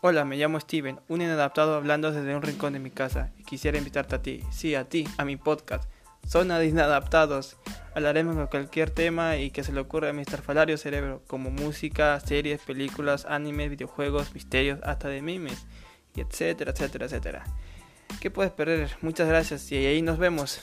Hola, me llamo Steven, un inadaptado hablando desde un rincón de mi casa y quisiera invitarte a ti, sí, a ti, a mi podcast. Zona de Inadaptados. Hablaremos de cualquier tema y que se le ocurra a mi estrafalario cerebro, como música, series, películas, animes, videojuegos, misterios, hasta de memes, y etcétera, etcétera, etcétera. ¿Qué puedes perder? Muchas gracias y ahí nos vemos.